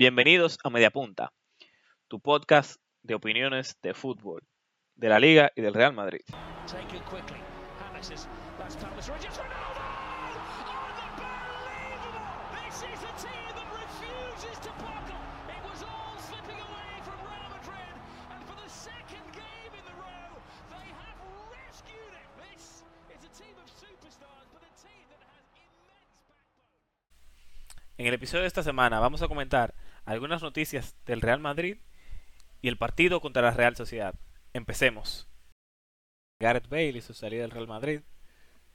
Bienvenidos a Media Punta, tu podcast de opiniones de fútbol, de la Liga y del Real Madrid. Backbone. En el episodio de esta semana vamos a comentar algunas noticias del Real Madrid y el partido contra la Real Sociedad. Empecemos. Gareth Bale y su salida del Real Madrid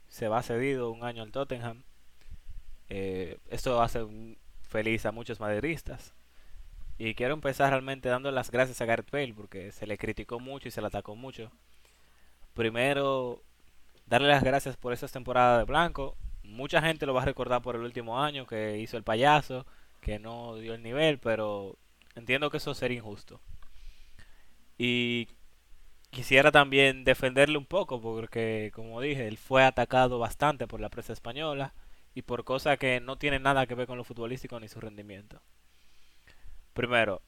se va cedido un año al Tottenham. Eh, esto hace feliz a muchos madridistas. Y quiero empezar realmente dando las gracias a Gareth Bale porque se le criticó mucho y se le atacó mucho. Primero, darle las gracias por esa temporada de blanco. Mucha gente lo va a recordar por el último año que hizo el payaso, que no dio el nivel, pero entiendo que eso sería injusto. Y quisiera también defenderle un poco porque, como dije, él fue atacado bastante por la prensa española y por cosas que no tienen nada que ver con lo futbolístico ni su rendimiento. Primero,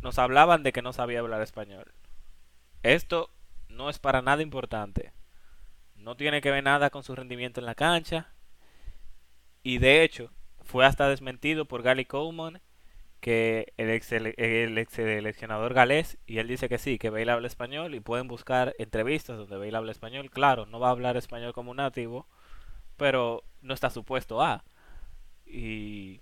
nos hablaban de que no sabía hablar español. Esto no es para nada importante. No tiene que ver nada con su rendimiento en la cancha. Y de hecho, fue hasta desmentido por Gary Coleman, que el ex, el ex seleccionador galés, y él dice que sí, que Bale habla español y pueden buscar entrevistas donde Bale habla español. Claro, no va a hablar español como un nativo, pero no está supuesto a. Y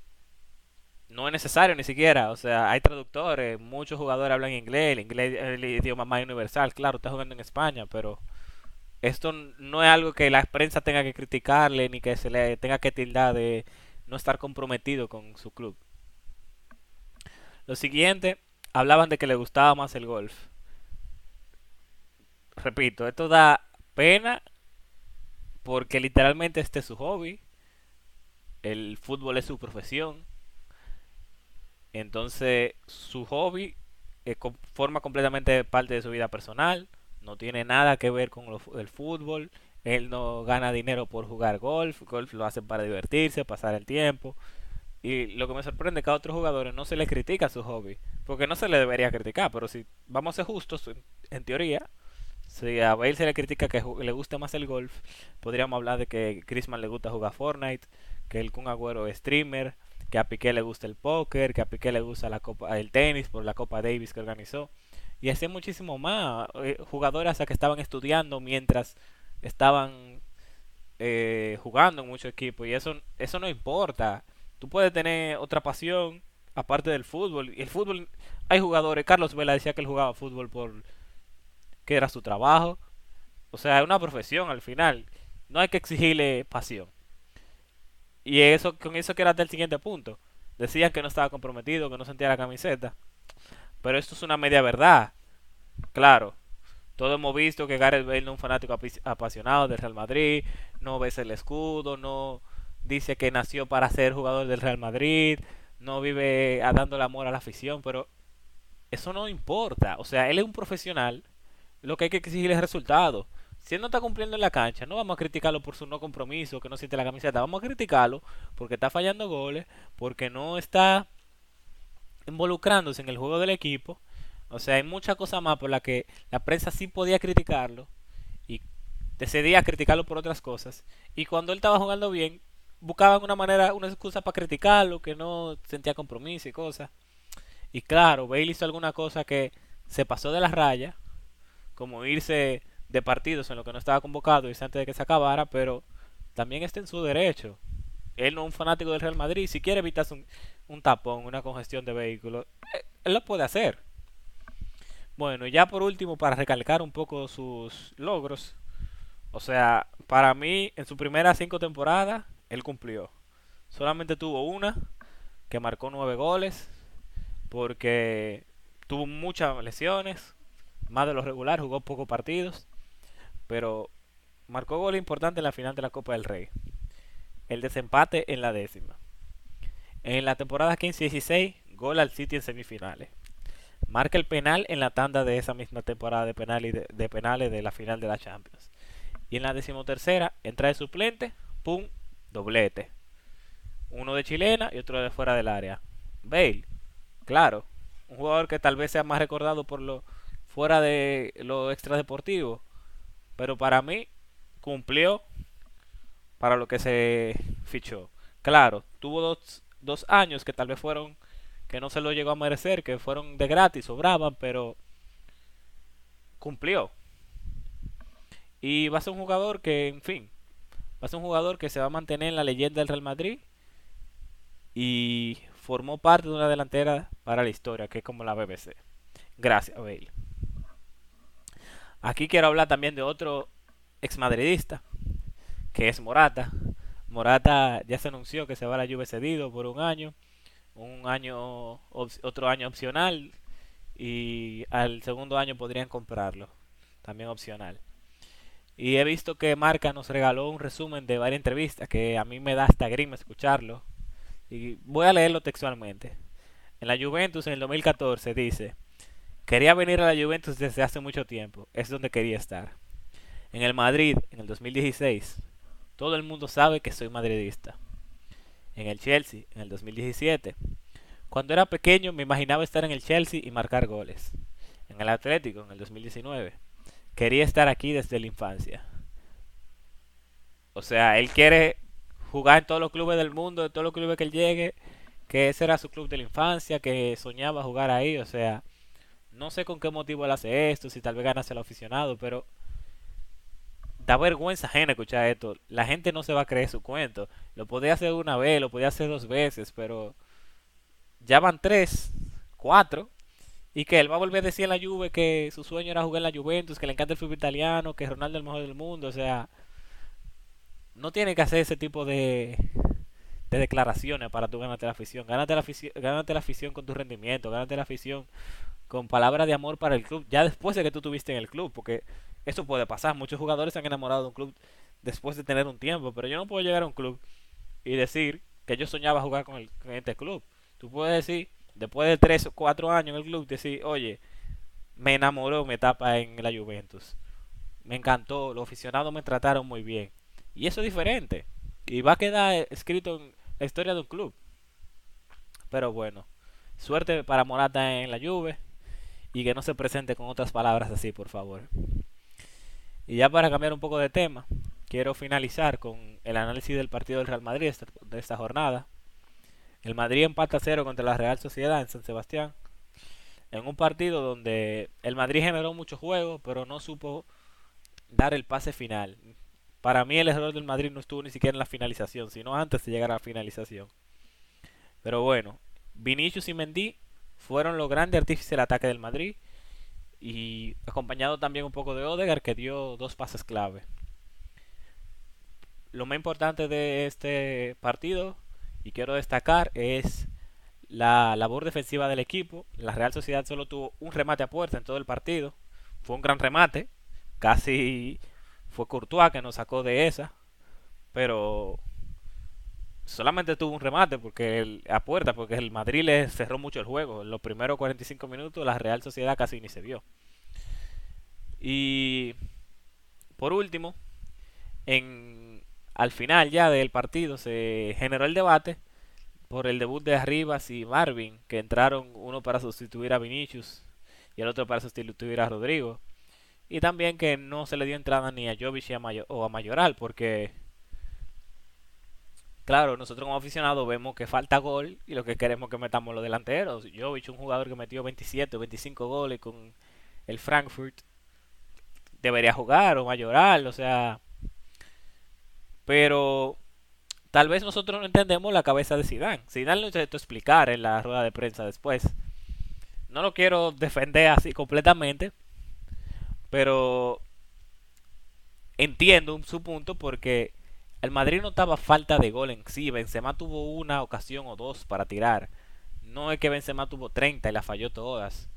no es necesario ni siquiera, o sea, hay traductores, muchos jugadores hablan inglés, el inglés es el idioma más universal, claro, está jugando en España, pero esto no es algo que la prensa tenga que criticarle ni que se le tenga que tildar de no estar comprometido con su club. Lo siguiente, hablaban de que le gustaba más el golf. Repito, esto da pena porque literalmente este es su hobby. El fútbol es su profesión. Entonces, su hobby eh, forma completamente parte de su vida personal. No tiene nada que ver con el fútbol. Él no gana dinero por jugar golf. Golf lo hace para divertirse, pasar el tiempo. Y lo que me sorprende es que a otros jugadores no se les critica su hobby. Porque no se le debería criticar. Pero si vamos a ser justos, en, teoría, si a Bale se le critica que le gusta más el golf, podríamos hablar de que Griezmann le gusta jugar Fortnite, que el Kun Agüero es streamer, que a Piqué le gusta el póker, que a Piqué le gusta la copa, el tenis por la Copa Davis que organizó. Y así muchísimo más. eh, jugadores hasta que estaban estudiando mientras estaban eh, jugando en muchos equipos. Y eso, eso no importa. Tú puedes tener otra pasión aparte del fútbol. Y el fútbol, hay jugadores. Carlos Vela decía que él jugaba fútbol por que era su trabajo. O sea, es una profesión al final. No hay que exigirle pasión. Y eso, con eso que era el siguiente punto. Decían que no estaba comprometido, que no sentía la camiseta. Pero esto es una media verdad. Claro, todos hemos visto que Gareth Bale no es un fanático apasionado del Real Madrid, no ves el escudo, no dice que nació para ser jugador del Real Madrid, no vive dando el amor a la afición, pero eso no importa. O sea, él es un profesional, lo que hay que exigirle es resultados. Si él no está cumpliendo en la cancha, no vamos a criticarlo por su no compromiso, que no siente la camiseta, vamos a criticarlo porque está fallando goles, porque no está involucrándose en el juego del equipo. O sea, hay muchas cosas más por las que la prensa sí podía criticarlo y decidía criticarlo por otras cosas. Y cuando él estaba jugando bien, buscaban una manera, una excusa para criticarlo, que no sentía compromiso y cosas. Y claro, Bale hizo alguna cosa que se pasó de la raya, como irse de partidos en lo que no estaba convocado, irse antes de que se acabara, pero también está en su derecho. Él no es un fanático del Real Madrid, si quiere evitarse un, un tapón, una congestión de vehículos, eh, él lo puede hacer. Bueno, ya por último, para recalcar un poco sus logros, o sea, para mí, en sus primeras cinco temporadas, él cumplió. Solamente tuvo una, que marcó nueve goles, porque tuvo muchas lesiones, más de lo regular, jugó pocos partidos, pero marcó gol importante en la final de la Copa del Rey. El desempate en la décima. En la temporada 15-16, gol al City en semifinales. Marca el penal en la tanda de esa misma temporada de, penal y de, de penales de la final de la Champions. Y en la decimotercera, entra de suplente, pum, doblete. Uno de chilena y otro de fuera del área. Bale, Claro, un jugador que tal vez sea más recordado por lo fuera de lo extradeportivo, pero para mí cumplió para lo que se fichó. Claro, tuvo dos, dos años que tal vez fueron que no se lo llegó a merecer, que fueron de gratis, sobraban, pero cumplió. Y va a ser un jugador que, en fin, va a ser un jugador que se va a mantener en la leyenda del Real Madrid y formó parte de una delantera para la historia, que es como la BBC. Gracias, Bale. Aquí quiero hablar también de otro exmadridista, que es Morata. Morata ya se anunció que se va a la Juve cedido por un año, un año otro año opcional y al segundo año podrían comprarlo, también opcional. Y he visto que Marca nos regaló un resumen de varias entrevistas que a mí me da hasta grima escucharlo. Y voy a leerlo textualmente. En la Juventus en el 2014 dice, quería venir a la Juventus desde hace mucho tiempo, es donde quería estar. En el Madrid en el 2016, todo el mundo sabe que soy madridista. En el Chelsea en el 2017, cuando era pequeño me imaginaba estar en el Chelsea y marcar goles. En el Atlético en el 2019 quería estar aquí desde la infancia. O sea, él quiere jugar en todos los clubes del mundo, en todos los clubes que él llegue, que ese era su club de la infancia, que soñaba jugar ahí, o sea, no sé con qué motivo él hace esto, si tal vez ganase el aficionado, pero da vergüenza ajena escuchar esto. La gente no se va a creer su cuento. Lo podía hacer una vez, lo podía hacer dos veces, pero ya van tres, cuatro, y que él va a volver a decir en la Juve que su sueño era jugar en la Juventus, que le encanta el fútbol italiano, que Ronaldo es el mejor del mundo. O sea, no tiene que hacer ese tipo de, de declaraciones para tú ganarte la afición. Gánate la afición, gánate la afición con tu rendimiento, gánate la afición con palabras de amor para el club, ya después de que tú tuviste en el club, porque eso puede pasar. Muchos jugadores se han enamorado de un club después de tener un tiempo, pero yo no puedo llegar a un club y decir que yo soñaba jugar con, el, con este club. Tú puedes decir, después de 3 o 4 años en el club, decir, oye, me enamoró mi etapa en la Juventus. Me encantó, los aficionados me trataron muy bien. Y eso es diferente. Y va a quedar escrito en la historia de un club. Pero bueno, suerte para Morata en la Juve y que no se presente con otras palabras así, por favor. Y ya para cambiar un poco de tema, quiero finalizar con el análisis del partido del Real Madrid de esta jornada. El Madrid empata cero contra la Real Sociedad en San Sebastián. En un partido donde el Madrid generó mucho juego, pero no supo dar el pase final. Para mí el error del Madrid no estuvo ni siquiera en la finalización, sino antes de llegar a la finalización. Pero bueno, Vinicius y Mendy fueron los grandes artífices del ataque del Madrid y acompañado también un poco de Odegaard que dio dos pases clave. Lo más importante de este partido y quiero destacar es la labor defensiva del equipo. La Real Sociedad solo tuvo un remate a puerta en todo el partido. Fue un gran remate. Casi fue Courtois que nos sacó de esa. Pero solamente tuvo un remate porque el, a puerta porque el Madrid le cerró mucho el juego. En los primeros 45 minutos la Real Sociedad casi ni se vio. Y por último, en al final ya del partido se generó el debate por el debut de Arribas y Marvin, que entraron uno para sustituir a Vinicius y el otro para sustituir a Rodrigo. Y también que no se le dio entrada ni a Jovic o a Mayoral, porque, claro, nosotros como aficionados vemos que falta gol y lo que queremos es que metamos los delanteros. Jovic, un jugador que metió 27 o 25 goles con el Frankfurt, debería jugar, o Mayoral, o sea, pero tal vez nosotros no entendemos la cabeza de Zidane. Zidane lo intentó explicar en la rueda de prensa después. No lo quiero defender así completamente, pero entiendo su punto porque el Madrid no estaba falta de gol en sí. Benzema tuvo una ocasión o dos para tirar. No es que Benzema tuvo 30 y la falló todas.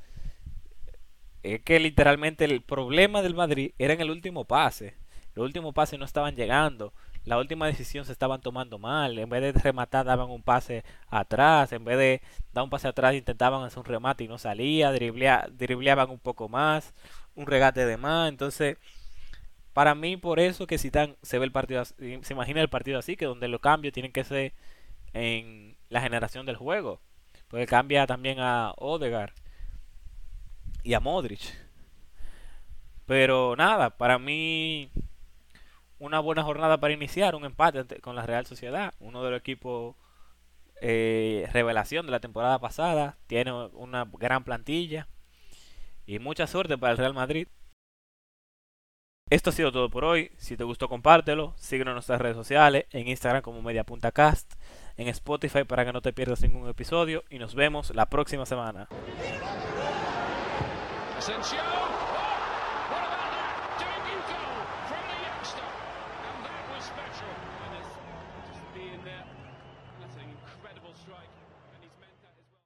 Es que literalmente el problema del Madrid era en el último pase. Los últimos pases no estaban llegando la última decisión se estaban tomando mal. En vez de rematar, daban un pase atrás. En vez de dar un pase atrás, intentaban hacer un remate y no salía. Driblea, dribleaban un poco más. Un regate de más. Entonces, para mí, por eso que si tan, se ve el partido, se imagina el partido así, que donde los cambios tienen que ser en la generación del juego. Porque cambia también a Odegaard y a Modric. Pero nada, para mí una buena jornada para iniciar, un empate con la Real Sociedad, uno de los equipos eh, revelación de la temporada pasada, tiene una gran plantilla y mucha suerte para el Real Madrid. Esto ha sido todo por hoy. Si te gustó, compártelo. Síguenos en nuestras redes sociales, en Instagram como Mediapuntacast, en Spotify para que no te pierdas ningún episodio y nos vemos la próxima semana.